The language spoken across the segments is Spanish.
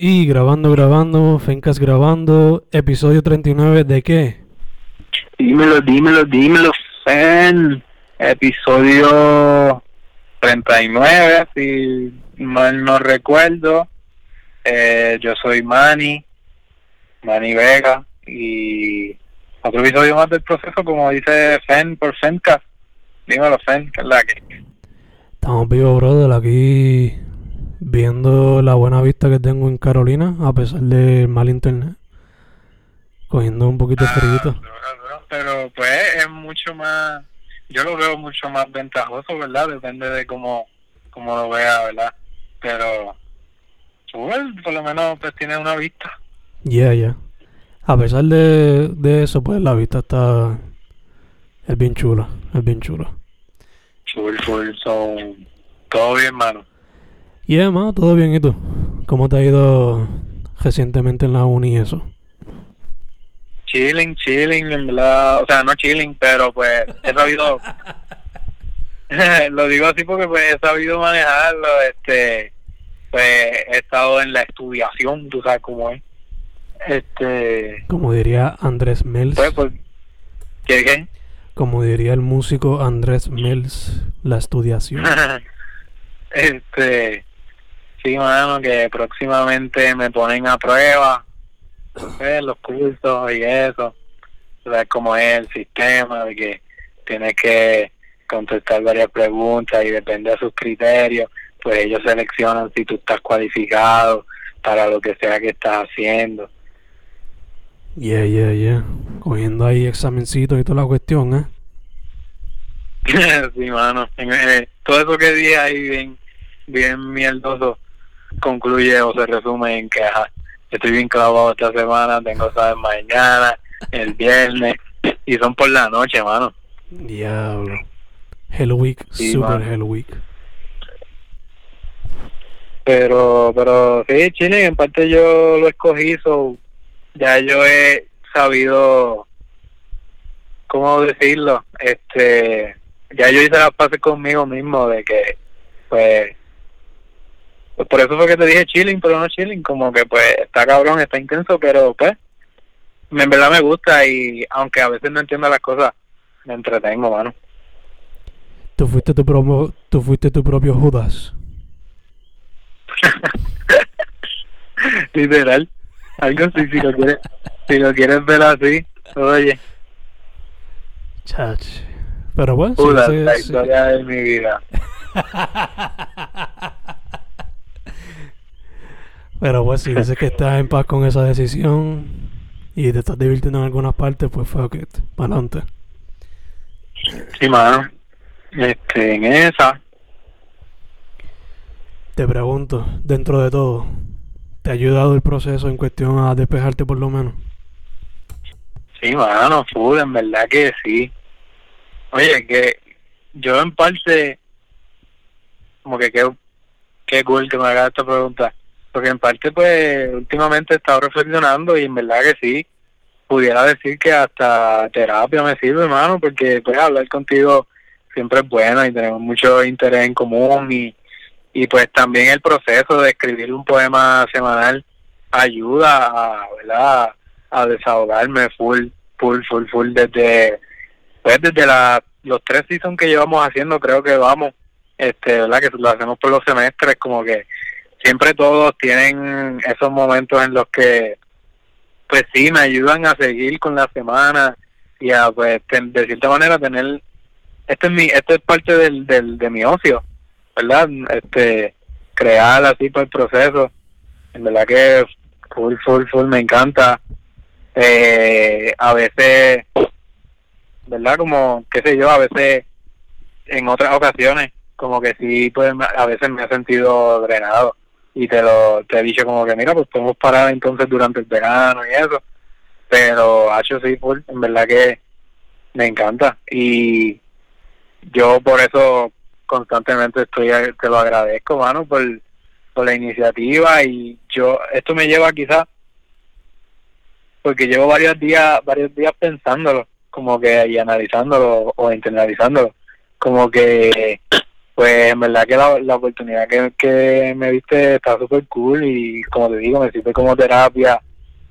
Y grabando, grabando, Fencas grabando, episodio 39 de qué? Dímelo, dímelo, dímelo, Fen. Episodio 39, si mal no recuerdo. Eh, yo soy Manny, Manny Vega, y otro episodio más del proceso, como dice Fen por Fencas. Dímelo, Fen, que es la que. Estamos vivos, brother, aquí viendo la buena vista que tengo en Carolina, a pesar del mal internet. Cogiendo un poquito de frío. Pero, pero pues es mucho más, yo lo veo mucho más ventajoso, ¿verdad? Depende de cómo, cómo lo vea, ¿verdad? Pero, pues, por lo menos pues tiene una vista. Ya, ya. A pesar de, de eso, pues la vista está... Es bien chula, es bien chula. Full, full, son todo bien, mano. Y además, todo bien, ¿y tú? ¿Cómo te ha ido recientemente en la uni y eso? Chilling, chilling, en verdad, o sea, no chilling, pero pues he sabido, lo digo así porque pues he sabido manejarlo, este, pues he estado en la estudiación, tú sabes cómo es, este, Como diría Andrés Mels, pues, pues, ¿qué, qué? como diría el músico Andrés Mels, la estudiación. este, sí, mano, que próximamente me ponen a prueba, pues, los cursos y eso, sea, cómo es el sistema, de que tienes que contestar varias preguntas y depende de sus criterios, pues ellos seleccionan si tú estás cualificado para lo que sea que estás haciendo. Yeah, yeah, yeah. Cogiendo ahí examencitos y toda la cuestión, ¿eh? sí, mano. Eh, todo eso que dije ahí bien, bien mierdoso concluye o se resume en que ajá, estoy bien clavado esta semana, tengo sabes mañana, el viernes y son por la noche, mano. Diablo. Hell Week, Sí, super mano. Hell Week. Pero, pero sí, Chile, en parte yo lo escogí, so, ya yo he sabido, ¿cómo decirlo? Este, ya yo hice las pases conmigo mismo de que, pues, pues por eso fue que te dije chilling, pero no chilling, como que pues está cabrón, está intenso, pero pues, en verdad me gusta y aunque a veces no entiendo las cosas, me entretengo, mano. Tú fuiste tu, promo, tú fuiste tu propio Judas. Literal. Algo así, si lo quieres, si lo quieres ver así, oye, Chach. Pero bueno, Judas, la sí. historia de mi vida. Pero pues si dices que estás en paz con esa decisión y te estás divirtiendo en algunas partes, pues fuck it, para adelante. Sí, mano. Este, en esa, Te pregunto, dentro de todo, ¿te ha ayudado el proceso en cuestión a despejarte por lo menos? sí, mano, full, en verdad que sí. Oye, que yo en parte, como que qué, qué cool que me hagas esta pregunta. Porque en parte, pues, últimamente he estado reflexionando y en verdad que sí. Pudiera decir que hasta terapia me sirve, hermano, porque pues hablar contigo siempre es bueno y tenemos mucho interés en común y, y pues también el proceso de escribir un poema semanal ayuda a, ¿verdad? a desahogarme full, full, full, full desde pues desde la, los tres seasons que llevamos haciendo creo que vamos este verdad que lo hacemos por los semestres como que siempre todos tienen esos momentos en los que pues sí me ayudan a seguir con la semana y a pues de cierta manera tener este es mi esto es parte del, del de mi ocio verdad este crear así por el proceso. En verdad que full full full me encanta. Eh, a veces verdad como qué sé yo a veces en otras ocasiones como que sí pues a veces me he sentido drenado y te lo te dicho como que mira pues podemos parar entonces durante el verano y eso pero hecho sí en verdad que me encanta. Y yo por eso constantemente estoy te lo agradezco mano por por la iniciativa. Y yo esto me lleva quizás porque llevo varios días varios días pensándolo como que y analizándolo o internalizándolo. Como que pues en verdad que la, la oportunidad que, que me viste está súper cool y como te digo, me sirve como terapia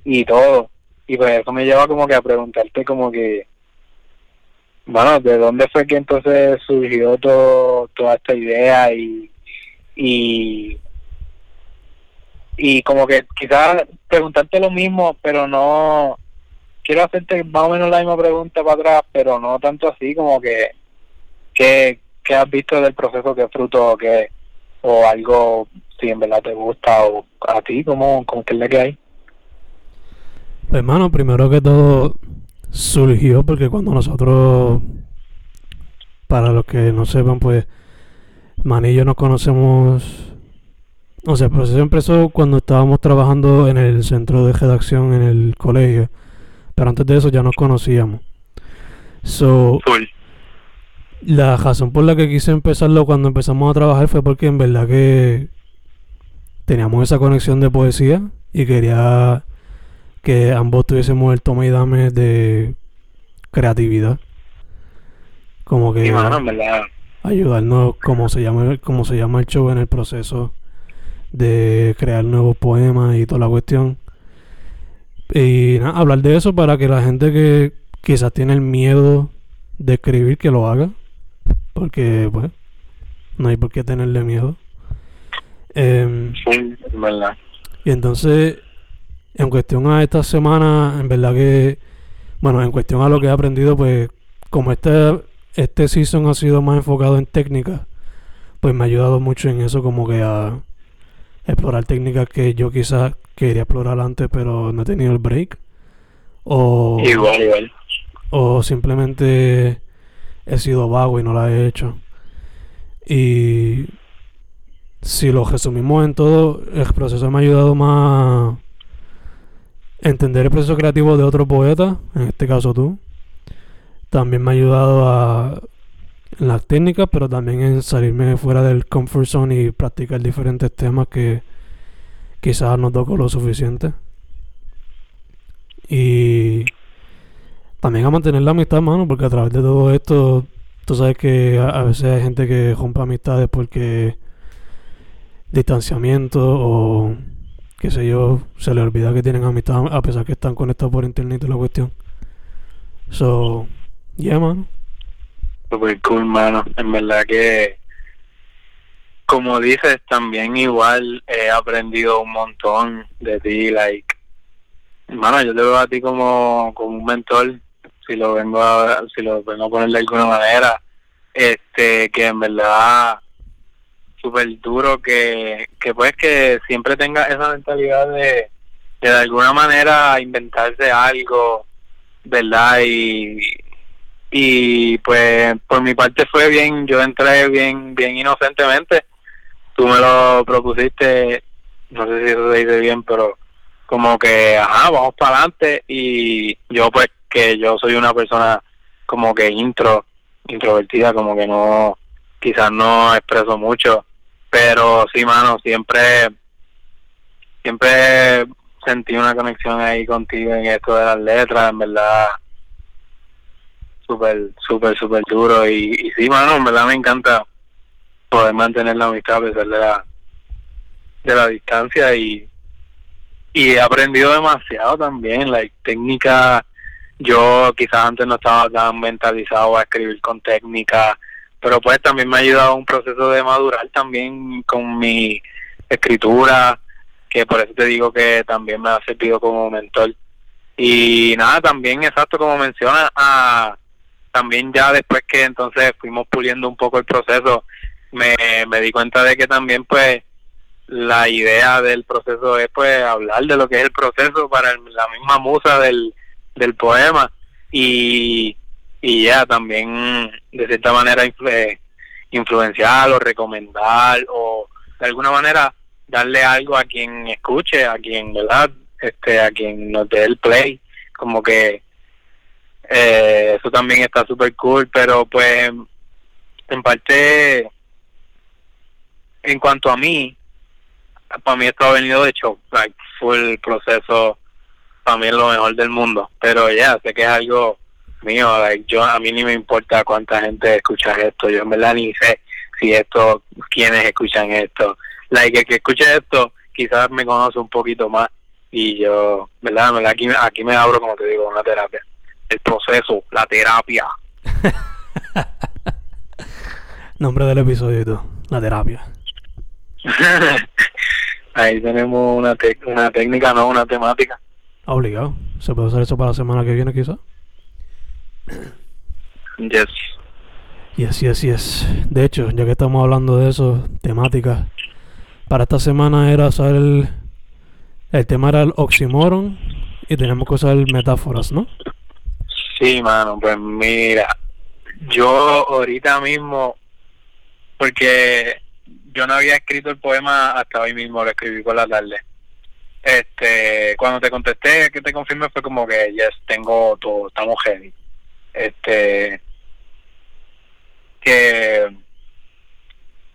y todo. Y pues eso me lleva como que a preguntarte como que, bueno, ¿de dónde fue que entonces surgió todo, toda esta idea y, y, y como que quizás preguntarte lo mismo, pero no, quiero hacerte más o menos la misma pregunta para atrás, pero no tanto así como que, que ¿qué has visto del proceso? ¿Qué fruto o qué, o algo, si en verdad te gusta o a ti, ¿cómo, cómo qué es la que hay? Pues, hermano, primero que todo surgió porque cuando nosotros, para los que no sepan, pues, Manny y yo nos conocemos. O sea, el proceso empezó cuando estábamos trabajando en el centro de redacción en el colegio. Pero antes de eso ya nos conocíamos. So, la razón por la que quise empezarlo cuando empezamos a trabajar fue porque en verdad que teníamos esa conexión de poesía y quería que ambos tuviésemos el toma y dame de creatividad. Como que ayudarnos como se llama como se llama el show en el proceso de crear nuevos poemas y toda la cuestión. Y nada, hablar de eso para que la gente que quizás tiene el miedo de escribir que lo haga porque, pues, no hay por qué tenerle miedo. Eh, sí, verdad. Y entonces, en cuestión a esta semana, en verdad que, bueno, en cuestión a lo que he aprendido, pues, como este, este season ha sido más enfocado en técnicas, pues me ha ayudado mucho en eso, como que a explorar técnicas que yo quizás quería explorar antes, pero no he tenido el break. O, igual, igual. O simplemente he sido vago y no la he hecho. Y si lo resumimos en todo, el proceso me ha ayudado más a entender el proceso creativo de otro poeta, en este caso tú. También me ha ayudado a en las técnicas, pero también en salirme fuera del comfort zone y practicar diferentes temas que quizás no toco lo suficiente. Y también a mantener la amistad, mano, porque a través de todo esto, tú sabes que a, veces hay gente que rompe amistades porque distanciamiento o qué sé yo, se le olvida que tienen amistad a pesar que están conectados por internet y la cuestión. So, yeah, mano. Super cool, mano. En verdad que, como dices, también igual he aprendido un montón de ti, like, hermano, yo te veo a ti como, como un mentor si lo vengo a, si lo vengo a poner de alguna manera, este, que en verdad súper duro que, que pues que siempre tenga esa mentalidad de, de, alguna manera inventarse algo, ¿verdad? Y, y pues por mi parte fue bien, yo entré bien, bien inocentemente, tú me lo propusiste, no sé si eso se dice bien, pero como que, ajá, vamos para adelante y yo pues que yo soy una persona como que intro, introvertida, como que no, quizás no expreso mucho, pero sí, mano, siempre, siempre sentí una conexión ahí contigo en esto de las letras, en verdad, súper, súper, súper duro. Y, y sí, mano, en verdad me encanta poder mantener la amistad a pesar de la, de la distancia y, y he aprendido demasiado también, la técnica yo quizás antes no estaba tan mentalizado a escribir con técnica, pero pues también me ha ayudado a un proceso de madurar también con mi escritura, que por eso te digo que también me ha servido como mentor. Y nada, también exacto como menciona, ah, también ya después que entonces fuimos puliendo un poco el proceso, me, me di cuenta de que también pues la idea del proceso es pues hablar de lo que es el proceso para la misma musa del, del poema y, y ya también de cierta manera influenciar o recomendar o de alguna manera darle algo a quien escuche, a quien, ¿verdad? Este, a quien nos dé el play, como que eh, eso también está súper cool, pero pues en parte, en cuanto a mí, para mí esto ha venido de hecho, like, full proceso también lo mejor del mundo. Pero ya, sé que es algo mío. yo A mí ni me importa cuánta gente escucha esto. Yo en verdad ni sé si esto, quienes escuchan esto. Like, el que escuche esto quizás me conoce un poquito más y yo, ¿verdad? Aquí, aquí me abro, como te digo, una terapia. El proceso, la terapia. Nombre del episodio la terapia. Ahí tenemos una, una técnica, no una temática. Obligado. ¿Se puede hacer eso para la semana que viene, quizás? Yes. Yes, yes, yes. De hecho, ya que estamos hablando de eso, temáticas, para esta semana era usar el, el tema era el oxímoron y tenemos que usar metáforas, ¿no? Sí, mano, pues mira, yo ahorita mismo, porque yo no había escrito el poema hasta hoy mismo, lo escribí por la tarde. Este, cuando te contesté que te confirme fue como que, yes, tengo todo, estamos heavy. Este, que,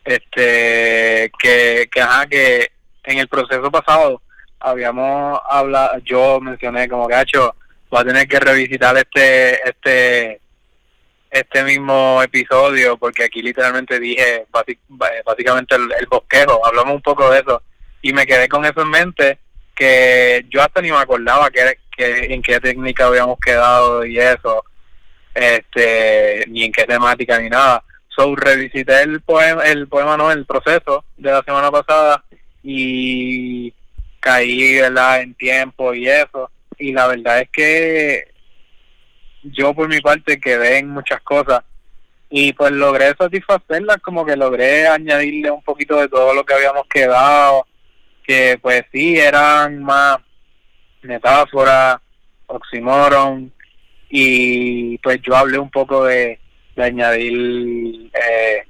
este, que, que, ajá, que en el proceso pasado habíamos hablado, yo mencioné como hecho, va a tener que revisitar este, este, este mismo episodio porque aquí literalmente dije básicamente el, el, bosquejo, hablamos un poco de eso y me quedé con eso en mente que yo hasta ni me acordaba que, en qué técnica habíamos quedado y eso, este, ni en qué temática ni nada. So revisité el poema, el poema no, el proceso de la semana pasada y caí ¿verdad? en tiempo y eso. Y la verdad es que yo por mi parte quedé en muchas cosas y pues logré satisfacerlas, como que logré añadirle un poquito de todo lo que habíamos quedado, que pues sí eran más metáforas, oxímoron y pues yo hablé un poco de, de añadir eh,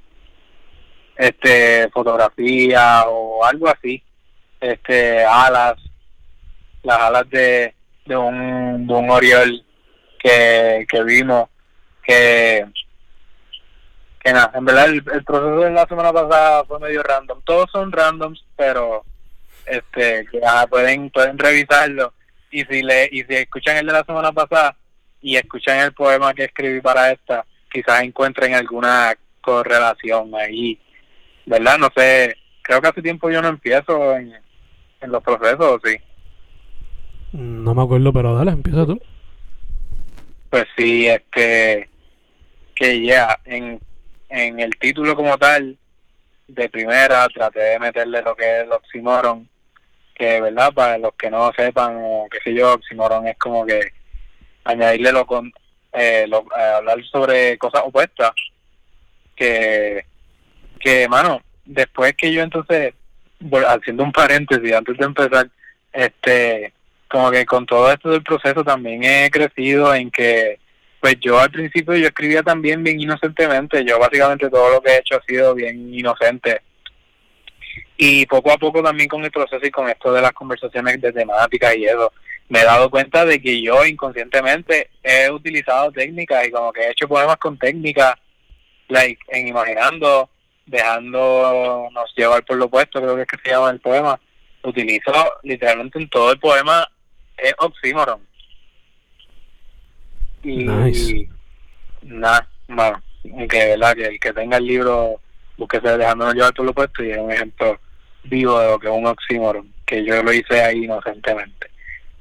este fotografía o algo así, este alas, las alas de, de un, de un Oriol que, que vimos, que, que nada, en verdad el, proceso de la semana pasada fue medio random. Todos son randoms, pero este que pueden pueden revisarlo y si le y si escuchan el de la semana pasada y escuchan el poema que escribí para esta, quizás encuentren alguna correlación ahí, ¿verdad? No sé, creo que hace tiempo yo no empiezo en, en los procesos, ¿sí? No me acuerdo, pero dale, empieza tú pues sí, este, que ya, en, en el título como tal, de primera, traté de meterle lo que es el oxímoron, que, ¿verdad? Para los que no sepan, o qué sé yo, oxímoron es como que añadirle lo con, eh, lo, eh, hablar sobre cosas opuestas, que, que, mano, después que yo entonces, haciendo un paréntesis antes de empezar, este, como que con todo esto del proceso también he crecido en que pues yo al principio yo escribía también bien inocentemente, yo básicamente todo lo que he hecho ha sido bien inocente. Y poco a poco también con el proceso y con esto de las conversaciones de temática y eso, me he dado cuenta de que yo inconscientemente he utilizado técnicas y como que he hecho poemas con técnicas, like en imaginando, dejándonos llevar por lo opuesto, creo que es que se llama el poema, utilizo literalmente en todo el poema es oxímoron. Y nice. nada, bueno, que, ¿verdad? que el que tenga el libro, búsquese dejándonos llevar por lo puesto y es un ejemplo vivo de lo que es un oxímoron, que yo lo hice ahí inocentemente.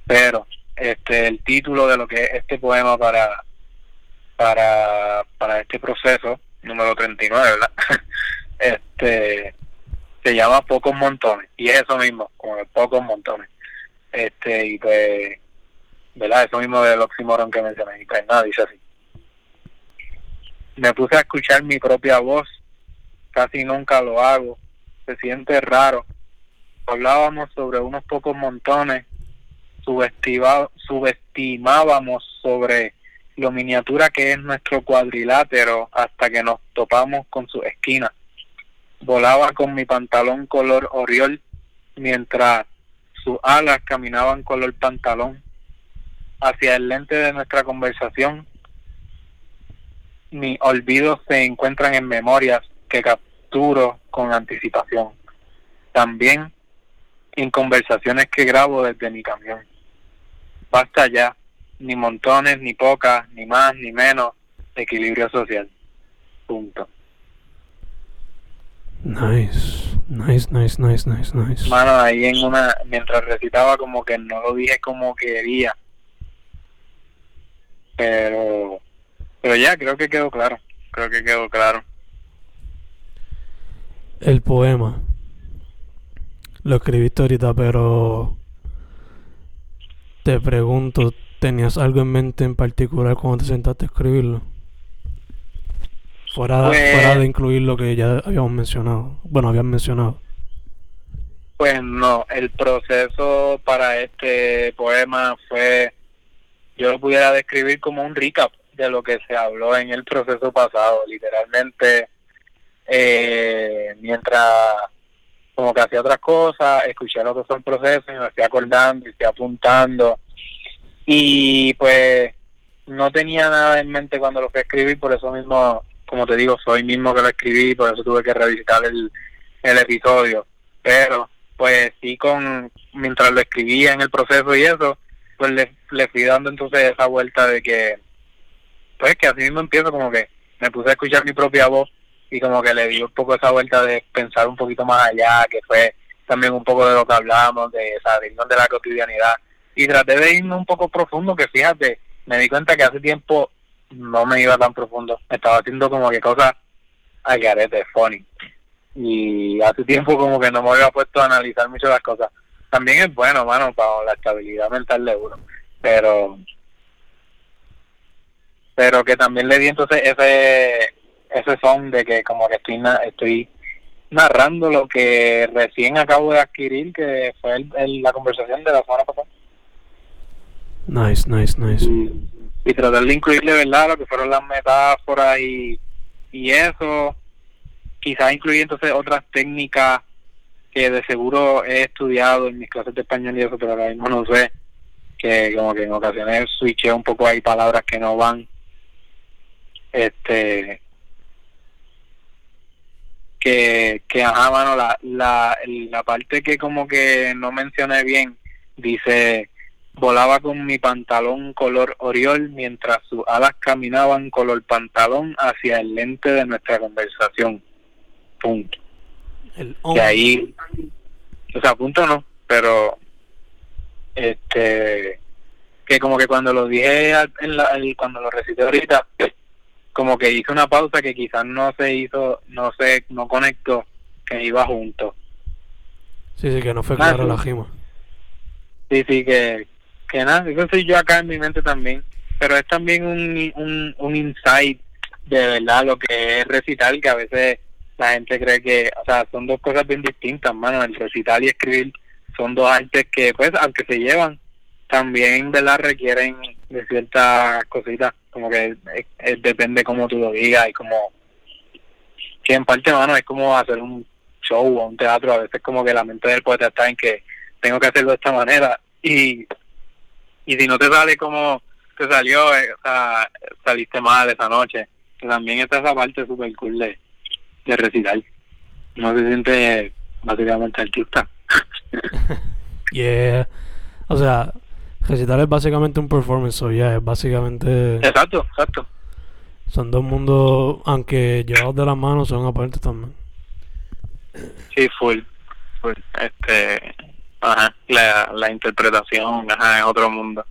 Pero este el título de lo que es este poema para para para este proceso número 39, ¿verdad? este se llama Pocos Montones y es eso mismo, como de pocos montones este y pues verdad eso mismo del oxímoron que mencioné y pues nada dice así me puse a escuchar mi propia voz casi nunca lo hago. Se siente raro. Hablábamos sobre unos pocos montones subestimábamos sobre lo miniatura que es nuestro cuadrilátero hasta que nos topamos con su esquina. Volaba con mi pantalón color oriol mientras sus alas caminaban color pantalón. Hacia el lente de nuestra conversación. Mis olvidos se encuentran en memorias que capturo con anticipación. También en conversaciones que grabo desde mi camión. Basta ya, ni montones, ni pocas, ni más, ni menos, equilibrio social. Punto. Nice, nice, nice, nice, nice, nice. Mano, ahí en una, mientras recitaba como que no lo dije como quería. Pero, pero ya, creo que quedó claro. Creo que quedó claro. El poema. Lo escribiste ahorita, pero te pregunto, ¿tenías algo en mente en particular cuando te sentaste a escribirlo? Fuera, Pues- fuera de incluir lo que ya habíamos mencionado. Bueno, habían mencionado. Pues no, el proceso para este poema fue, yo lo pudiera describir como un recap de lo que se habló en el proceso pasado, literalmente, eh, mientras como que hacía otras cosas, escuché lo que fue el proceso y me fui acordando y fui apuntando. Y pues no tenía nada en mente cuando lo fui a escribir, por eso mismo, como te digo, soy mismo que lo escribí, por eso tuve que revisitar el, el episodio, pero pues sí con mientras lo escribía en el proceso y eso pues le, le fui dando entonces esa vuelta de que pues que así mismo empiezo como que me puse a escuchar mi propia voz y como que le di un poco esa vuelta de pensar un poquito más allá que fue también un poco de lo que hablamos de salirnos de la cotidianidad. Y traté de irme un poco profundo que fíjate me di cuenta que hace tiempo no me iba tan profundo. Estaba haciendo como que cosas al garete funny. Y hace tiempo como que no me había puesto a analizar mucho las cosas. También es bueno, mano, para la estabilidad mental de uno, pero pero que también le di entonces ese ese son de que como que estoy na- estoy narrando lo que recién acabo de adquirir, que fue el- el- la conversación de la semana pasada. Nice, nice, nice. y, y tratar de incluirle verdad lo que fueron las metáforas y, y eso quizás incluir entonces otras técnicas que de seguro he estudiado en mis clases de español y eso pero ahora mismo no sé que como que en ocasiones switché un poco hay palabras que no van este que que ajá mano la la la parte que como que no mencioné bien dice Volaba con mi pantalón color oriol mientras sus alas caminaban color pantalón hacia el lente de nuestra conversación. Punto. El Y ahí, o sea, punto no, pero este que como que cuando lo dije al- en la, el- cuando lo recité ahorita, como que hice una pausa que quizás no se hizo, no se, no conectó, que iba junto. Sí, sí, que no fue sí. la rima. Sí, sí, que, que nada, eso soy yo acá en mi mente también, pero es también un, un, un insight de verdad lo que es recitar, que a veces la gente cree que, o sea, son dos cosas bien distintas, mano, el recitar y escribir son dos artes que, pues, aunque se llevan, también, ¿verdad?, requieren de ciertas cositas, como que eh, eh, depende cómo tú lo digas y como, que en parte, mano, es como hacer un show o un teatro, a veces como que la mente del poeta está en que tengo que hacerlo de esta manera y y si no te sale como te salió, eh, o sea, saliste mal esa noche. También está esa parte súper cool de, de recitar. No se siente básicamente artista. Yeah. O sea, recitar es básicamente un performance, o ya, es básicamente. exacto, exacto. Son dos mundos, aunque llevados de la mano, son aparte también. Sí, full. full. Este, ajá, la, la interpretación, ajá, es otro mundo.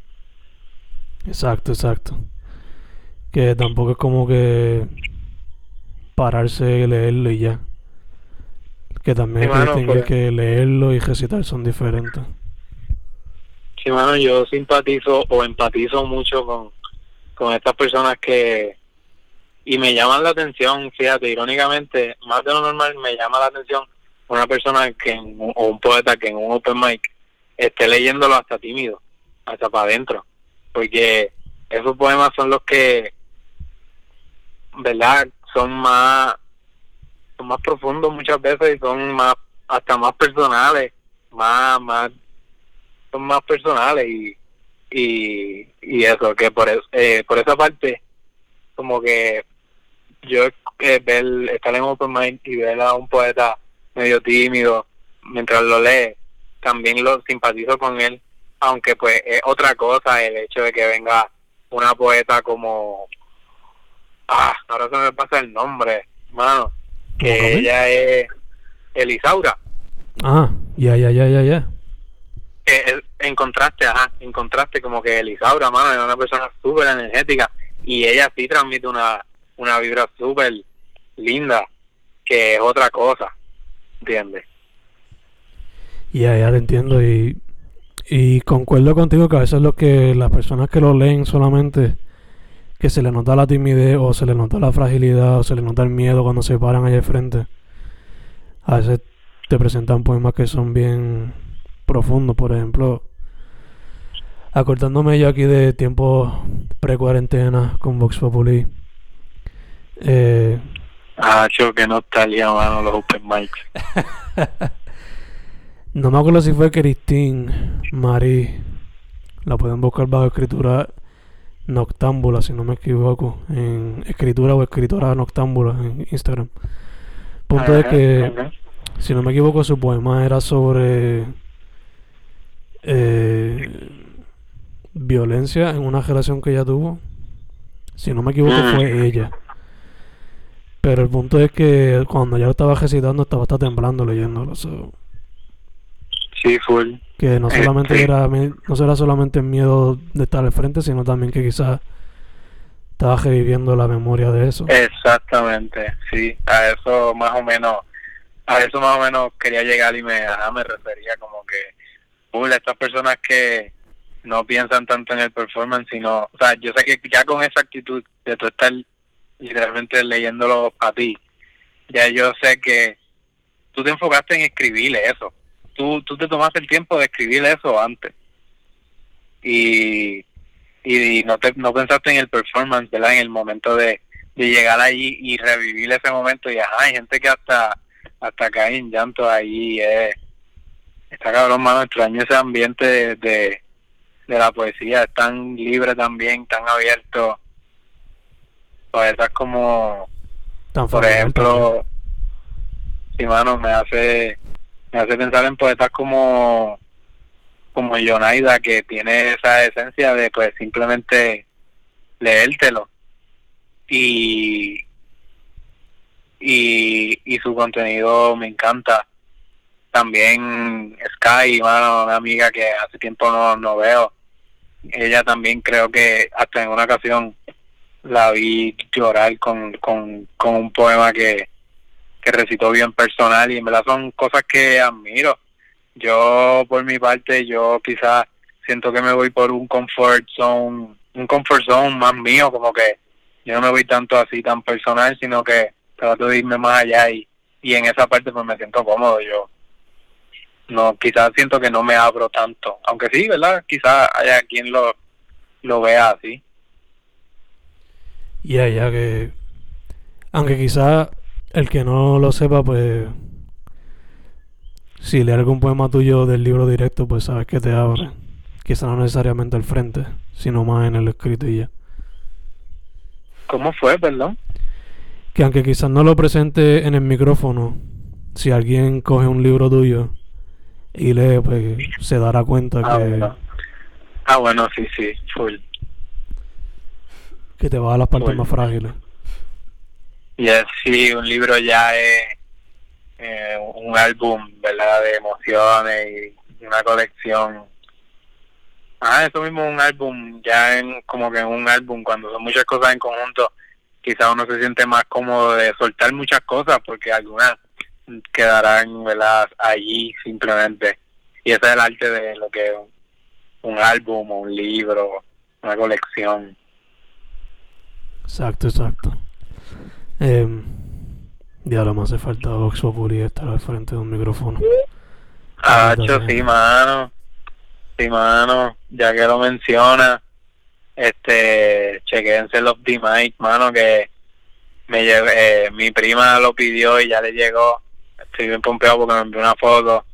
Exacto, exacto. Que tampoco es como que pararse y leerlo y ya. Que también Sí, hay que mano, distinguir pues. que leerlo y recitar son diferentes. Sí, mano, yo simpatizo o empatizo mucho con, con estas personas que... Y me llaman la atención, fíjate, irónicamente, más de lo normal me llama la atención una persona que o un poeta que en un open mic esté leyéndolo hasta tímido, hasta para adentro. Porque esos poemas son los que, ¿verdad? Son más, son más profundos muchas veces y son más, hasta más personales, más, más son más personales y y, y eso que por eso, eh, por esa parte como que yo eh, ver estar en open mind y ver a un poeta medio tímido mientras lo lee también lo simpatizo con él aunque pues es otra cosa el hecho de que venga una poeta como ah ahora se me pasa el nombre mano que ella es Elisaura. Ah, ya, ya, ya, ya, ya. Eh, en contraste, ajá, en contraste como que Elisaura, mano, es una persona súper energética y ella sí transmite una, una vibra súper linda, que es otra cosa, ¿entiendes? Ya, ya te entiendo y, y concuerdo contigo que a veces lo que las personas que lo leen solamente que se le nota la timidez o se le nota la fragilidad o se le nota el miedo cuando se paran allá de frente. A veces te presentan poemas que son bien profundos, por ejemplo, acordándome yo aquí de tiempos pre-cuarentena con Vox Populi. Eh, ah, yo que nostalgia, mano, los open mics. no me acuerdo si fue Christine Marie. La pueden buscar bajo escritura Noctámbula, si no me equivoco, en escritura o escritora Noctámbula en Instagram. Punto de que, si no me equivoco, su poema era sobre eh, violencia en una relación que ella tuvo. Si no me equivoco, mm. fue ella. Pero el punto es que cuando ya lo estaba recitando, estaba hasta temblando leyéndolo. Sí, full. Que no solamente este era no será solamente el miedo de estar al frente, sino también que quizás estaba reviviendo la memoria de eso. Exactamente, sí, a eso más o menos, a eso más o menos quería llegar y me, me refería como que, estas personas que no piensan tanto en el performance, sino, o sea, yo sé que ya con esa actitud de tú estar literalmente leyéndolo a ti, ya yo sé que tú te enfocaste en escribirle eso tú, tú te tomaste el tiempo de escribir eso antes. Y, y no, te, no pensaste en el performance, ¿verdad? En el momento de, de llegar allí y revivir ese momento. Y ajá, hay gente que hasta, hasta cae en llanto ahí. Eh. Está cabrón, mano, extraño ese ambiente de, de, la poesía. Es tan libre también, tan abierto. Poetas como, por ejemplo, si mano, me hace me hace pensar en poetas como como Yonaida que tiene esa esencia de pues simplemente leértelo y y, y su contenido me encanta también Sky una amiga que hace tiempo no, no veo ella también creo que hasta en una ocasión la vi llorar con, con, con un poema que, que recitó bien personal y en verdad son cosas que admiro. Yo por mi parte, yo quizás siento que me voy por un comfort zone, un comfort zone más mío, como que yo no me voy tanto así tan personal, sino que trato de irme más allá y, y en esa parte pues me siento cómodo yo. No, quizás siento que no me abro tanto, aunque sí, ¿verdad? Quizás haya quien lo, lo vea así. Ya, ya que... Aunque quizás el que no lo sepa, pues. Si lee algún poema tuyo del libro directo, pues sabes que te abre. Quizá no necesariamente al frente, sino más en el escrito y ya. ¿Cómo fue, perdón? Que aunque quizás no lo presente en el micrófono, si alguien coge un libro tuyo y lee, pues se dará cuenta ah, que. Bueno. Ah, bueno, sí, sí, full. Que te va a las partes más frágiles. Y así un libro ya es eh, un álbum, ¿verdad? De emociones y una colección. Ah, eso mismo un álbum, ya en como que en un álbum, cuando son muchas cosas en conjunto, quizás uno se siente más cómodo de soltar muchas cosas porque algunas quedarán, ¿verdad? Allí simplemente. Y ese es el arte de lo que es un, un álbum o un libro, una colección. Exacto, exacto. Eh, ya lo más hace falta Vox Populi estar al frente de un micrófono. Ah, sí, mano. Sí, mano. Ya que lo menciona, este, chequense los d mano, que me eh, mi prima lo pidió y ya le llegó. Estoy bien pompeado porque me envió una foto.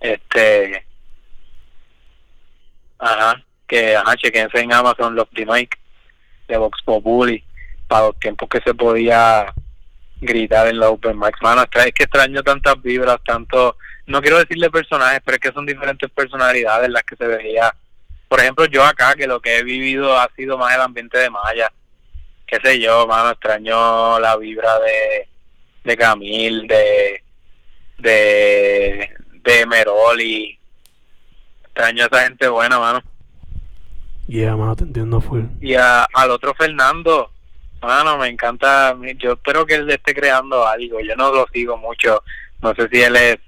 Este, ajá, que ajá, chequense en Amazon los d de Vox Populi para los tiempos que se podía gritar en la Open Max. Mano, es que extraño tantas vibras, tanto, no quiero decirle personajes, pero es que son diferentes personalidades las que se veía. Por ejemplo, yo acá, que lo que he vivido ha sido más el ambiente de Maya. Qué sé yo, mano, extraño la vibra de, de Camil, de, de, de Meroli. Extraño a esa gente buena, mano. Yeah, mano, te entiendo full. Y a, al otro Fernando, mano, me encanta. Yo espero que él esté creando algo. Yo no lo sigo mucho. No sé si él es,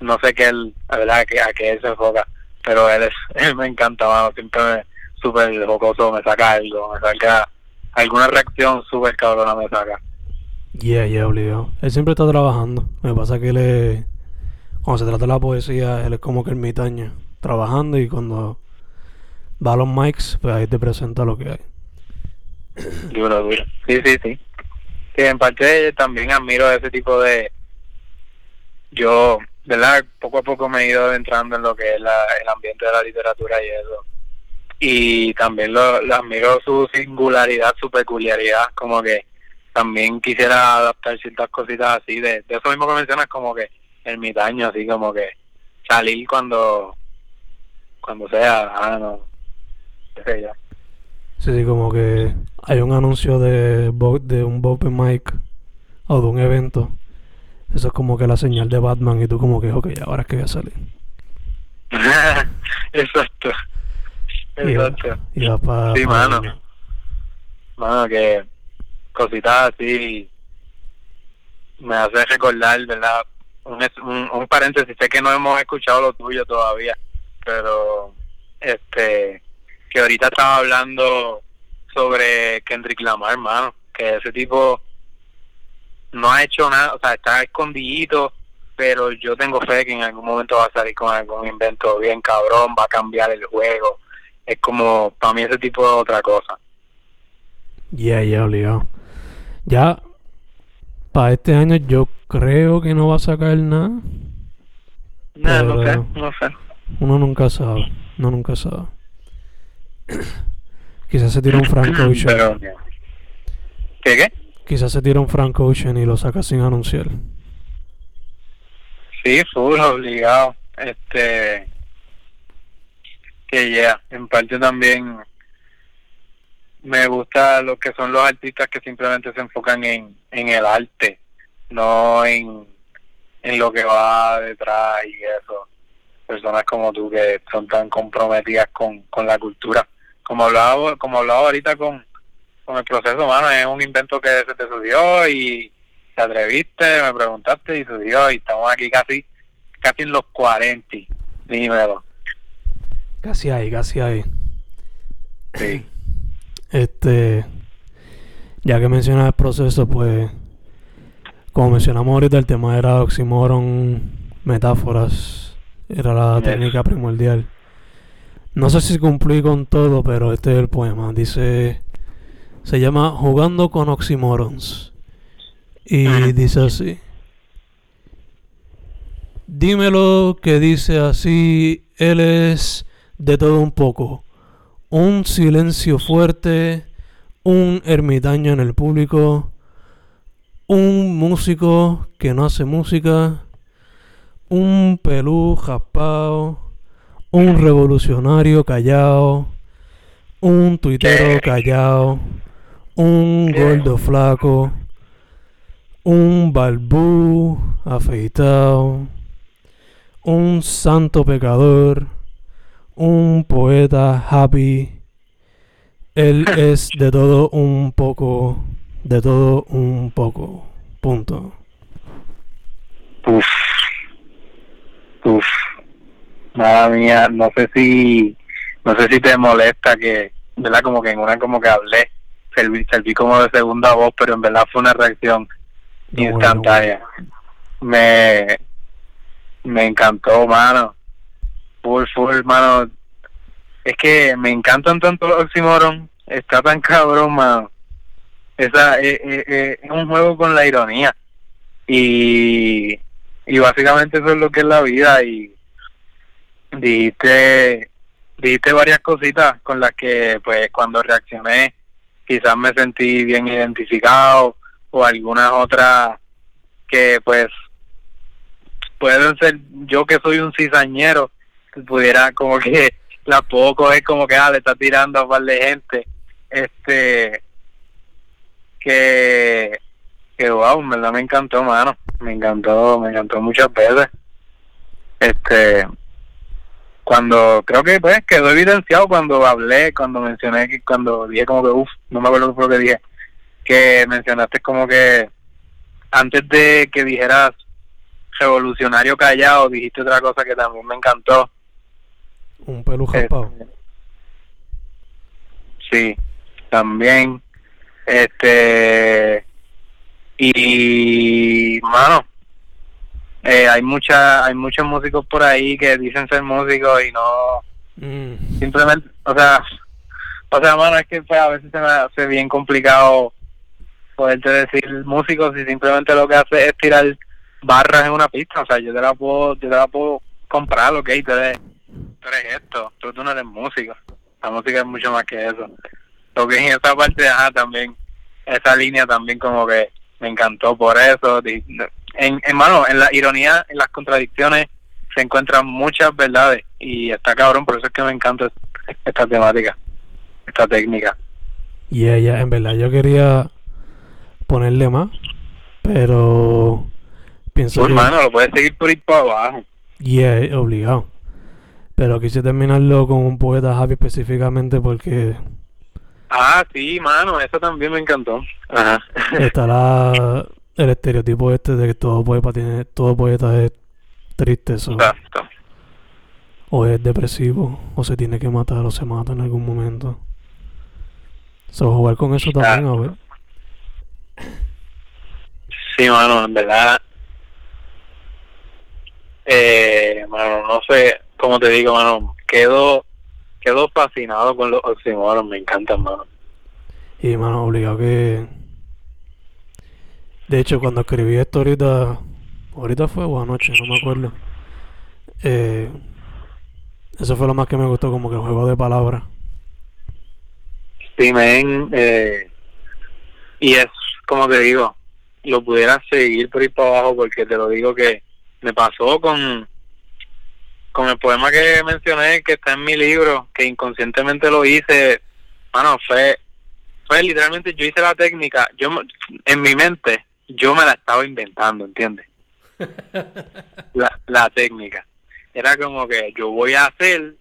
no sé qué él, la verdad, a qué, a qué él se enfoca. Pero él, es, él me encanta, mano. Siempre me, súper jocoso, me saca algo, me saca alguna reacción súper cabrona, me saca. Yeah, yeah, obligado. Él siempre está trabajando. Me pasa que él es, cuando se trata de la poesía, él es como que ermitaño, trabajando y cuando va a los mics, pues ahí te presenta lo que hay. Duro, duro. Sí, sí, sí. Sí, en parte también admiro ese tipo de... Yo, ¿verdad? Poco a poco me he ido entrando en lo que es la, el ambiente de la literatura y eso. Y también lo, lo admiro su singularidad, su peculiaridad, como que también quisiera adaptar ciertas cositas así, de, de eso mismo que mencionas, como que ermitaño, así como que salir cuando cuando sea, ah, no, qué sé yo. Sí, sí, como que hay un anuncio de, de un open mic o de un evento. Eso es como que la señal de Batman y tú como que, ok, ahora es que voy a salir. Exacto. Y va- Exacto. y va pa- Sí, pa- mano. Mano, que cositas así me hace recordar, ¿verdad? Un, un, paréntesis, sé que no hemos escuchado lo tuyo todavía, pero este que ahorita estaba hablando sobre Kendrick Lamar, hermano, que ese tipo no ha hecho nada, o sea, está escondidito, pero yo tengo fe que en algún momento va a salir con algún invento bien cabrón, va a cambiar el juego. Es como, para mí ese tipo de otra cosa. Yeah, yeah, obligado. Ya, para este año yo creo que no va a sacar nada. No, no sé, no sé. Uno nunca sabe. Uno nunca sabe. Quizás se tira un Frank Ocean. Pero, ¿Qué, qué? Quizás se tira un Frank Ocean y lo saca sin anunciar. Sí, full, obligado. Este. Que ya, en parte también me gusta lo que son los artistas que simplemente se enfocan en, en el arte, no en, en lo que va detrás y eso. Personas como tú que son tan comprometidas con, con la cultura. Como hablaba, como hablaba ahorita con, con el proceso, mano, es un invento que se te subió y te atreviste, me preguntaste y subió y estamos aquí casi casi en los 40. Dímelo. Casi ahí, casi ahí. Sí. Este, ya que mencionas el proceso, pues, como mencionamos ahorita, el tema era oxímoron, metáforas, era la Yes. técnica primordial. No sé si cumplí con todo, pero este es el poema. Dice, se llama Jugando con oxímorons. Y dice así. Dímelo que dice así, él es de todo un poco. Un silencio fuerte, un ermitaño en el público, un músico que no hace música, un pelú jaspao, un revolucionario callado, un tuitero callado, un gordo flaco, un balbú afeitado, un santo pecador, un poeta happy. Él es de todo un poco, de todo un poco. Punto. Uf. Uf. Madre mía, no sé si no sé si te molesta que, ¿verdad? Como que en una como que hablé, serví, serví como de segunda voz, pero en verdad fue una reacción No, bueno, instantánea. Me me encantó, mano. Full, full, mano. Es que me encantan tanto los oxímoron. Está tan cabrón, mano. Esa, eh, eh, eh, es un juego con la ironía. Y, y básicamente eso es lo que es la vida. Y dijiste, dijiste varias cositas con las que, pues, cuando reaccioné, quizás me sentí bien identificado. O algunas otras que, pues, pueden ser yo que soy un cizañero pudiera como que la puedo coger como que ah, le está tirando a un par de gente este que que wow en verdad me encantó mano me encantó, me encantó muchas veces. Este, cuando creo que pues quedó evidenciado cuando hablé, cuando mencioné que cuando dije como que uff, no me acuerdo lo que dije, que mencionaste como que antes de que dijeras revolucionario callado, dijiste otra cosa que también me encantó. Un pelo. Este, sí, también. Este y mano, eh, hay mucha, hay muchos músicos por ahí que dicen ser músicos y no Mm, simplemente, o sea, o sea, mano, es que pues, a veces se me hace bien complicado poderte decir músicos y simplemente lo que hace es tirar barras en una pista, o sea, yo te la puedo, yo te la puedo comprar, ok, tú eres, tú eres esto, tú, tú no eres músico, la música es mucho más que eso. Lo que en esa parte, ajá, también, esa línea también como que me encantó por eso. En, en mano, en la ironía, en las contradicciones se encuentran muchas verdades y está cabrón, por eso es que me encanta esta temática, esta técnica. Y ella, en verdad, yo quería ponerle más, pero pienso Pues, que hermano, lo puedes seguir por ir para abajo. yeah, es obligado. Pero quise terminarlo con un poeta happy específicamente porque Ah, sí, mano, eso también me encantó. Ajá. está la, el estereotipo este de que todo poeta tiene, todo poeta es triste, so, Exacto. o es depresivo, o se tiene que matar, o se mata en algún momento. So, jugar con eso también, a ver. Sí, mano, en verdad. Eh, mano, no sé, como te digo, mano, quedo, quedo fascinado con los oxímoros, me encantan, mano. Y mano, obligado que. De hecho, cuando escribí esto ahorita. Ahorita fue o anoche, no me acuerdo. Eh, eso fue lo más que me gustó, como que el juego de palabras. Sí, men, eh, y es, como te digo, lo pudiera seguir por ir para abajo porque te lo digo que me pasó con, con el poema que mencioné que está en mi libro, que inconscientemente lo hice, mano, fue, fue literalmente, yo hice la técnica, yo en mi mente, yo me la estaba inventando, ¿entiendes? La, la técnica. Era como que yo voy a hacer,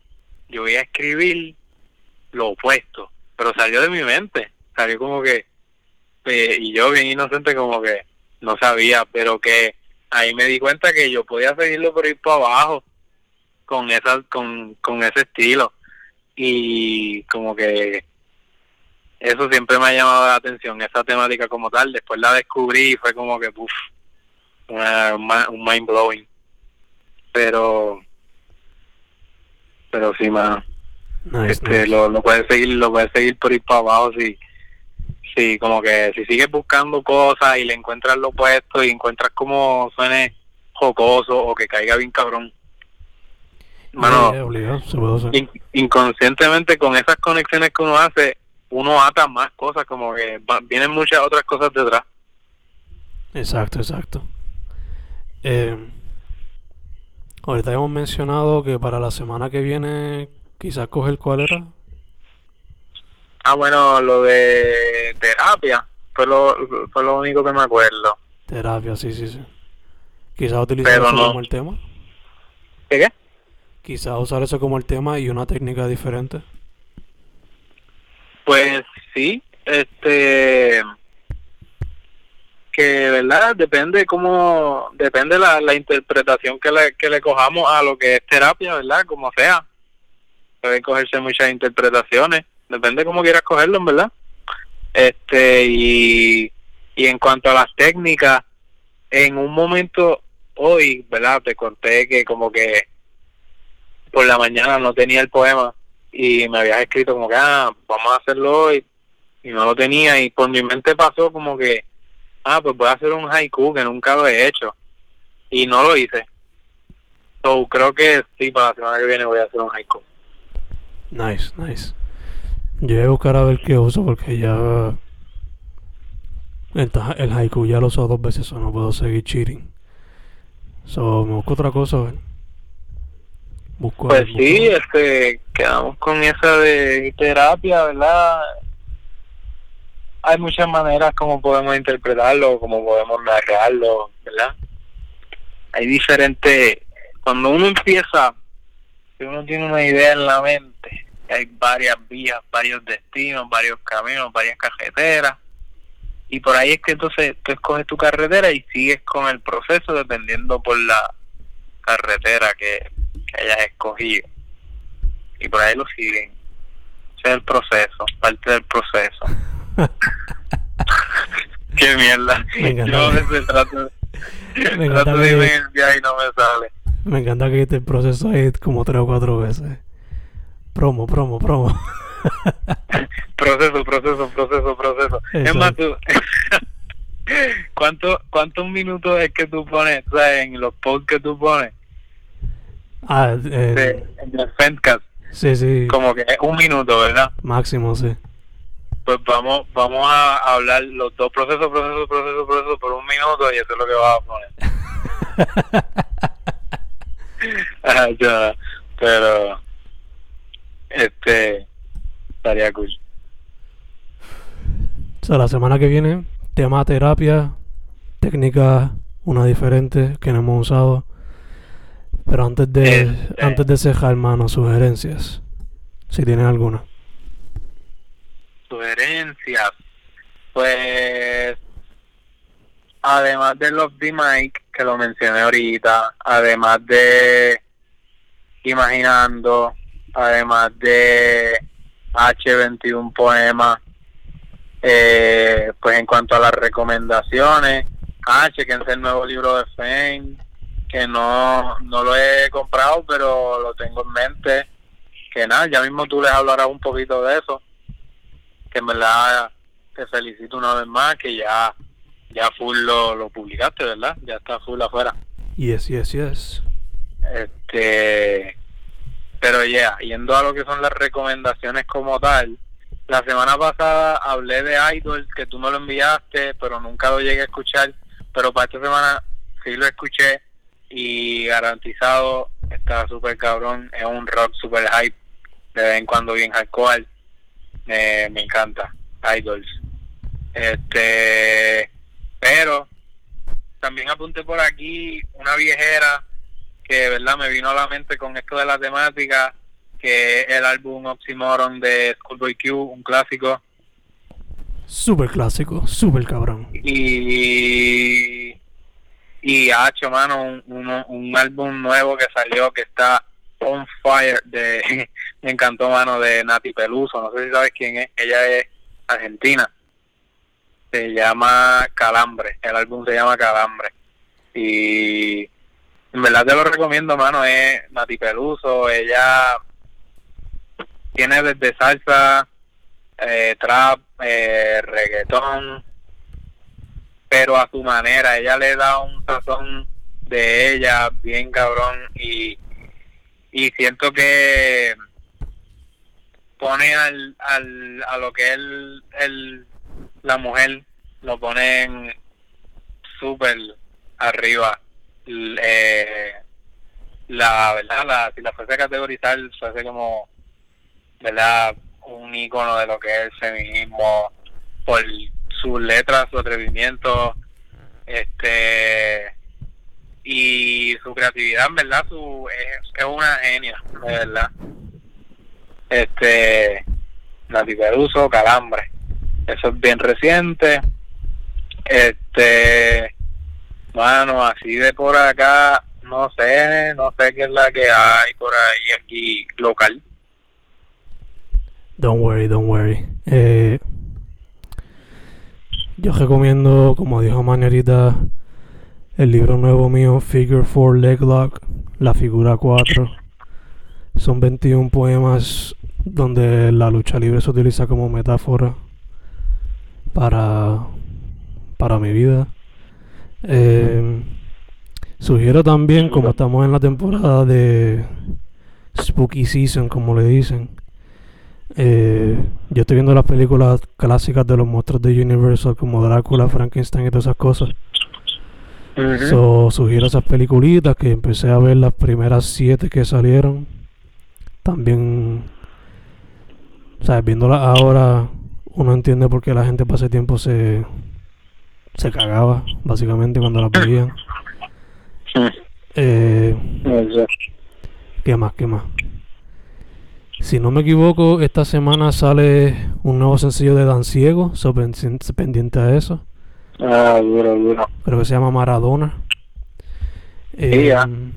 yo voy a escribir lo opuesto, pero salió de mi mente, salió como que, eh, y yo bien inocente como que no sabía, pero que ahí me di cuenta que yo podía seguirlo por ir para abajo con esa, con, con ese estilo. Y como que eso siempre me ha llamado la atención, esa temática como tal, después la descubrí y fue como que, uff, una, un mind blowing, pero, pero sí, mano Nice, este nice. lo, lo puedes seguir lo puedes seguir por ir para abajo si si como que si sigues buscando cosas y le encuentras lo opuesto y encuentras como suene jocoso o que caiga bien cabrón mano Yeah, obligado, se puede hacer. in- inconscientemente con esas conexiones que uno hace uno ata más cosas como que va- vienen muchas otras cosas detrás Exacto, exacto. Eh, ahorita hemos mencionado que para la semana que viene quizás coger cuál era. ah bueno lo de terapia fue lo fue lo único que me acuerdo Terapia, sí, sí, sí. Quizás utilizar eso no. como el tema. ¿qué qué? Quizás usar eso como el tema y una técnica diferente. Pues sí, este que verdad depende cómo depende la, la interpretación que le, que le cojamos a lo que es terapia, verdad, como sea. Pueden cogerse muchas interpretaciones, depende cómo quieras cogerlo, verdad. Este y y en cuanto a las técnicas, en un momento hoy, ¿verdad? Te conté que como que por la mañana no tenía el poema y me habías escrito como que, ah, vamos a hacerlo hoy, y no lo tenía, y por mi mente pasó como que, ah, pues voy a hacer un haiku que nunca lo he hecho, y no lo hice. So, creo que sí, para la semana que viene voy a hacer un haiku. Nice, nice. Yo voy a buscar a ver qué uso porque ya el, haiku ya lo uso dos veces, o no puedo seguir cheating. So, me busco otra cosa, ver. Busco Pues sí, este, quedamos con esa de terapia, ¿verdad? Hay muchas maneras como podemos interpretarlo, como podemos narrarlo, ¿verdad? hay diferentes, cuando uno empieza, si uno tiene una idea en la mente, hay varias vías, varios destinos, varios caminos, varias carreteras, y por ahí es que entonces tú escoges tu carretera y sigues con el proceso dependiendo por la carretera que, que hayas escogido. Y por ahí lo siguen. Ese es el proceso, parte del proceso. Qué mierda. Yo a veces trato, Me encanta trato de el viaje y no me sale. Me encanta que este proceso ahí como tres o cuatro veces. Promo, promo, promo. Proceso, proceso, proceso, proceso. Es más, Exacto. tú... ¿Cuánto, ¿Cuántos minutos es que tú pones, sabes, en los posts que tú pones Ah, eh, de, sí, sí. Como que es un minuto, ¿verdad? Máximo, sí. Pues vamos vamos a hablar los dos procesos, proceso, proceso, proceso por un minuto y eso es lo que vas a poner. Ah, ya, pero este estaría cool. O sea, la semana que viene, tema terapia, técnica, una diferente que no hemos usado. Pero antes de, Este. antes de cejar, hermano, sugerencias. Si tienes alguna. Sugerencias. Pues además de los de Mike que lo mencioné ahorita, además de Imaginando, además de H21 Poema, eh, pues en cuanto a las recomendaciones, ah, chequense el nuevo libro de Fame, que no, no lo he comprado, pero lo tengo en mente. Que nada, ya mismo tú les hablarás un poquito de eso. Que en verdad te felicito una vez más, que ya ya full lo, lo publicaste, ¿verdad? Ya está full afuera. Yes, yes, yes. Este, pero ya, yendo a lo que son las recomendaciones como tal, la semana pasada hablé de Idol, que tú me lo enviaste, pero nunca lo llegué a escuchar, pero para esta semana sí lo escuché y garantizado está súper cabrón, es un rock súper hype, de vez en cuando bien hardcore, eh, me encanta, Idols. Este, pero también apunté por aquí una viejera que verdad me vino a la mente con esto de la temática que es el álbum Oxymoron de Schoolboy Q, un clásico Súper clásico, súper cabrón. y y ha hecho mano un, un álbum nuevo que salió que está on fire de me encantó mano de Nati Peluso. No sé si sabes quién es. Ella es argentina. Se llama Calambre. El álbum se llama Calambre. Y en verdad te lo recomiendo mano. Es Nati Peluso. Ella tiene desde salsa eh, trap eh, pero a su manera. Ella le da un sazón de ella bien cabrón y, y siento que pone al, al, a lo que es el, la mujer, lo ponen súper arriba. Eh, la verdad, la, si la fuese a categorizar, fuese como, ¿verdad? Un icono de lo que es el feminismo por sus letras, su atrevimiento, este y su creatividad, en verdad, su es, es una genia, de verdad. Este Nati Peruso, Calambre. Eso es bien reciente. Este bueno, así de por acá, no sé, no sé qué es la que hay por ahí aquí local. Don't worry, don't worry. Eh, yo recomiendo, como dijo Manny ahorita, el libro nuevo mío, Figure 4 Leg Lock, la figura 4. Son 21 poemas donde la lucha libre se utiliza como metáfora para, para mi vida. Eh, sugiero también, como estamos en la temporada de Spooky Season, como le dicen, eh, yo estoy viendo las películas clásicas de los monstruos de Universal como Drácula, Frankenstein y todas esas cosas. So, sugiero esas peliculitas que empecé a ver las primeras siete que salieron. También, ¿sabes? Viéndolas ahora, uno entiende por qué la gente para ese tiempo se, se cagaba, básicamente, cuando las veían. Eh. ¿Qué más? ¿Qué más? Si no me equivoco, esta semana sale un nuevo sencillo de Dan Ciego, so pendiente a eso. Ah, duro, duro. Creo que se llama Maradona. Ya. Em,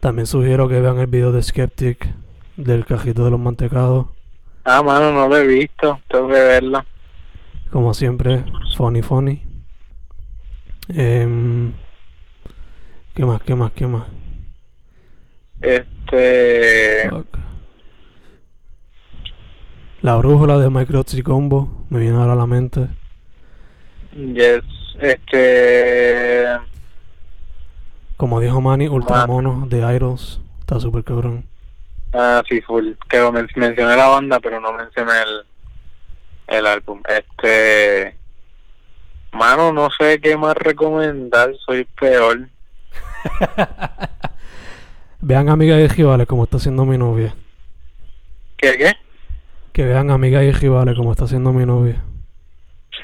también sugiero que vean el video de Skeptic del cajito de los mantecados. Ah, mano, no lo he visto. Tengo que verlo. Como siempre, funny, funny. Em, ¿Qué más? ¿Qué más? ¿Qué más? Este. Fuck. La brújula de Microchip Combo me viene ahora a la mente. Yes. Este. Como dijo Manny, Ultramono de Idols. Está súper cabrón. Ah, sí, full. Que men- mencioné la banda, pero no mencioné el, el álbum. Este. Mano, no sé qué más recomendar. Soy peor. Vean Amiga y Givale como está haciendo mi novia. ¿Qué, qué? Que vean Amiga y Givale como está haciendo mi novia.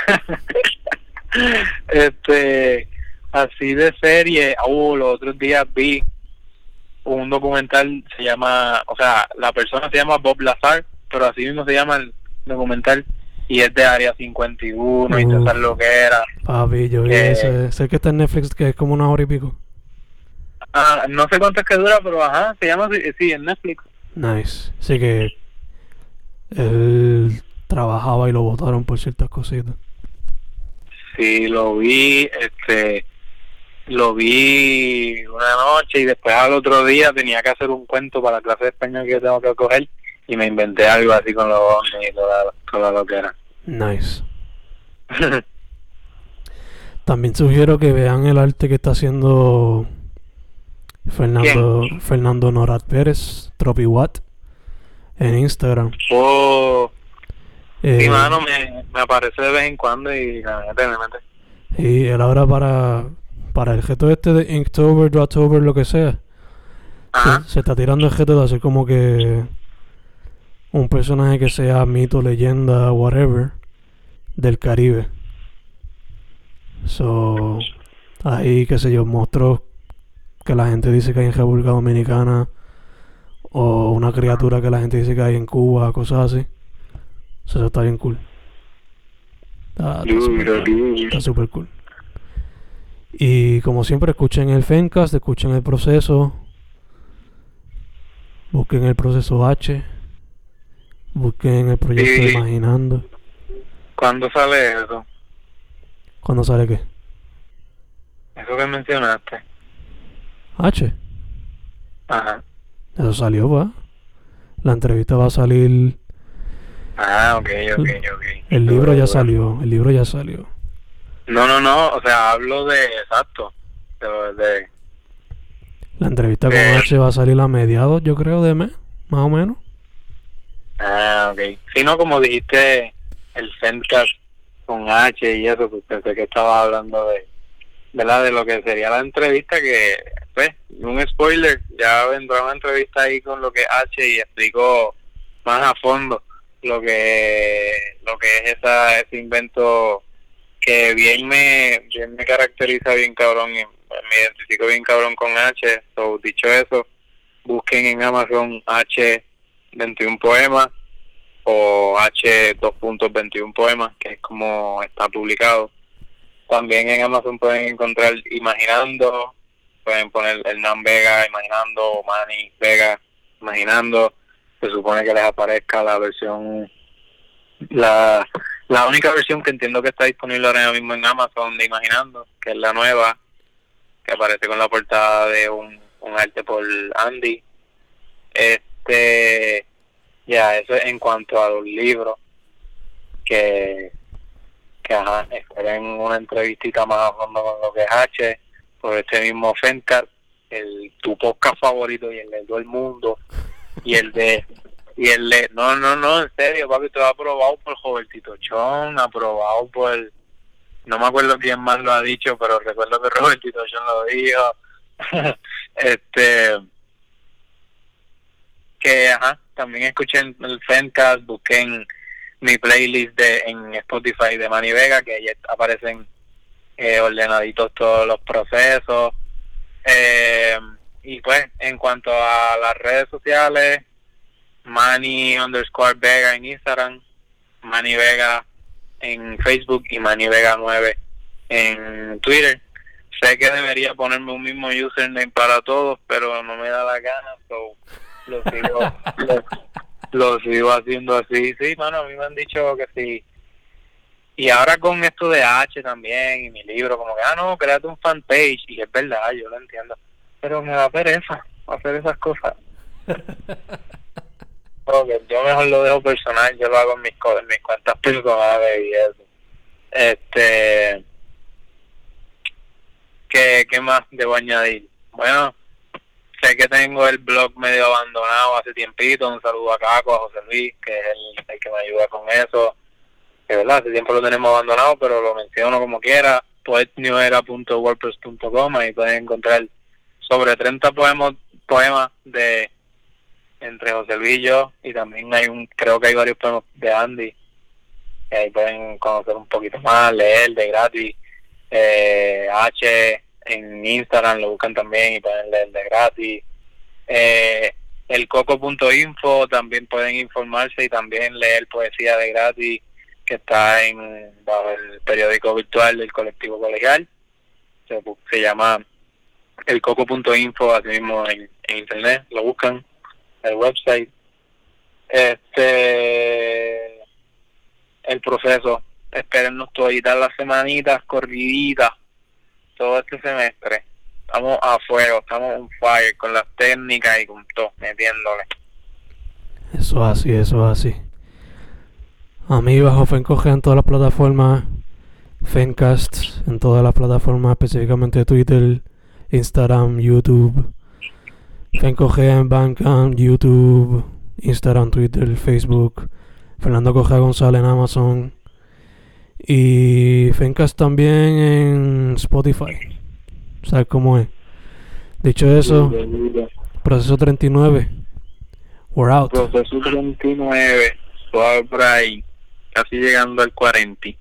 este. Así de serie. Uh, los otros días vi un documental. Se llama. O sea, la persona se llama Bob Lazar, pero así mismo se llama el documental. Y es de Área 51 y Uh. todas esas loqueras. Papi, yo vi Eh. ese. Sé que está en Netflix, que es como una hora y pico. Ah, no sé cuánto es que dura, pero ajá, se llama sí, en Netflix. Nice. Así que él trabajaba y lo votaron por ciertas cositas. Sí, lo vi, este, lo vi una noche y después al otro día tenía que hacer un cuento para la clase de español que tengo que coger y me inventé algo así con los ovnis y toda, toda lo que era. Nice. También sugiero que vean el arte que está haciendo Fernando Fernando Norat Pérez, Tropiwatt, en Instagram. oh, Eh, sí, mano, me, me aparece de vez en cuando y la neta me mete. y él ahora para, para el gesto este de Inktober, Drawtober, lo que sea, se está tirando el gesto de hacer como que un personaje que sea mito, leyenda, whatever, del Caribe. So, ahí, qué sé yo, monstruos que la gente dice que hay en República Dominicana, o una criatura que la gente dice que hay en Cuba, cosas así. So, eso está bien cool. Está, está duro, cool. Está. Y como siempre, escuchen el Fencast, escuchen el proceso. Busquen el proceso H. Busquen el proyecto. Imaginando. ¿Cuándo sale eso? ¿Cuándo sale qué? Eso que mencionaste. H. Ajá. Eso salió, va. La entrevista va a salir. Ah, ok, ok, ok. El libro ya salió. El libro ya salió. No, no, no, o sea, hablo de, exacto, de, de- La entrevista con Eh. H va a salir a mediados, yo creo, de mes. Más o menos. ah, ok. Si no, como dijiste, el Fencast con H y eso, pues pensé que estabas hablando de, ¿verdad? De lo que sería la entrevista, que, pues, un spoiler, ya vendrá una entrevista ahí con lo que es H y explico más a fondo lo que, lo que es esa, ese invento que bien me, bien me caracteriza bien cabrón y me identifico bien cabrón con H. So, dicho eso, busquen en Amazon H 21 poemas o H 2.21 poemas, que es como está publicado. También en Amazon pueden encontrar Imaginando, pueden poner Hernán Vega, Imaginando, o Manny Vega, Imaginando. Se supone que les aparezca la versión, la, la única versión que entiendo que está disponible ahora mismo en Amazon de Imaginando, que es la nueva, que aparece con la portada de un, un arte por Andy. Este, ya, eso es en cuanto a los libros, que, que ajá, esperen una entrevistita más a fondo con lo que es H, por este mismo Fencast, el tu podcast favorito y el de todo el mundo, y el de, y el de, no, no, no, en serio, papi, ha aprobado por Robertito Chon, aprobado por, no me acuerdo quién más lo ha dicho, pero recuerdo que Robertito Chon lo dijo, este, que ajá, también escuchen el Fencast, busquen mi playlist de en Spotify de Manny Vega, que aparecen eh, ordenaditos todos los procesos. Eh, y pues, en cuanto a las redes sociales, Manny underscore Vega en Instagram, Manny Vega en Facebook y Manny Vega 9 en Twitter. Sé que debería ponerme un mismo username para todos, pero no me da la gana, so lo sigo, lo, sigo haciendo así. Sí, mano, a mí me han dicho que sí. Y ahora con esto de H también y mi libro, como que, ah, no, créate un fanpage. Y es verdad, yo lo entiendo. Pero me da pereza hacer esas cosas. okay, yo mejor lo dejo personal, yo lo hago en mis, en mis cuentas personales y eso. Este ¿Qué, ¿Qué más debo añadir? Bueno, sé que tengo el blog medio abandonado hace tiempito. Un saludo a Caco, a José Luis, que es el, que me ayuda con eso. Que verdad, hace tiempo lo tenemos abandonado, pero lo menciono como quiera. poetnewera.wordpress.com ahí pueden encontrar sobre 30 poemas, poemas de entre José Luis y yo. Y también hay un, creo que hay varios poemas de Andy. Que ahí pueden conocer un poquito más, leer de gratis eh, H en Instagram lo buscan también y pueden leer de gratis. Eh, el coco.info también pueden informarse y también leer poesía de gratis que está en bajo el periódico virtual del colectivo colegial. Se, llama el coco.info, así mismo en, en internet, lo buscan, el website. Este, el proceso espérennos toditas las semanitas corriditas todo este semestre. Estamos a fuego, estamos on fire con las técnicas y con todo, metiéndole. Eso es así, eso es así. A mí bajo Fencoge en todas las plataformas, Fencast en todas las plataformas, específicamente Twitter, Instagram, YouTube. Fencoge en Bandcamp, YouTube, Instagram, Twitter, Facebook. Fernando Coja González en Amazon. Y Fencast también en Spotify. ¿Sabes cómo es? Dicho eso, proceso 39. We're out. Proceso 39. Suave por ahí. Casi llegando al 40.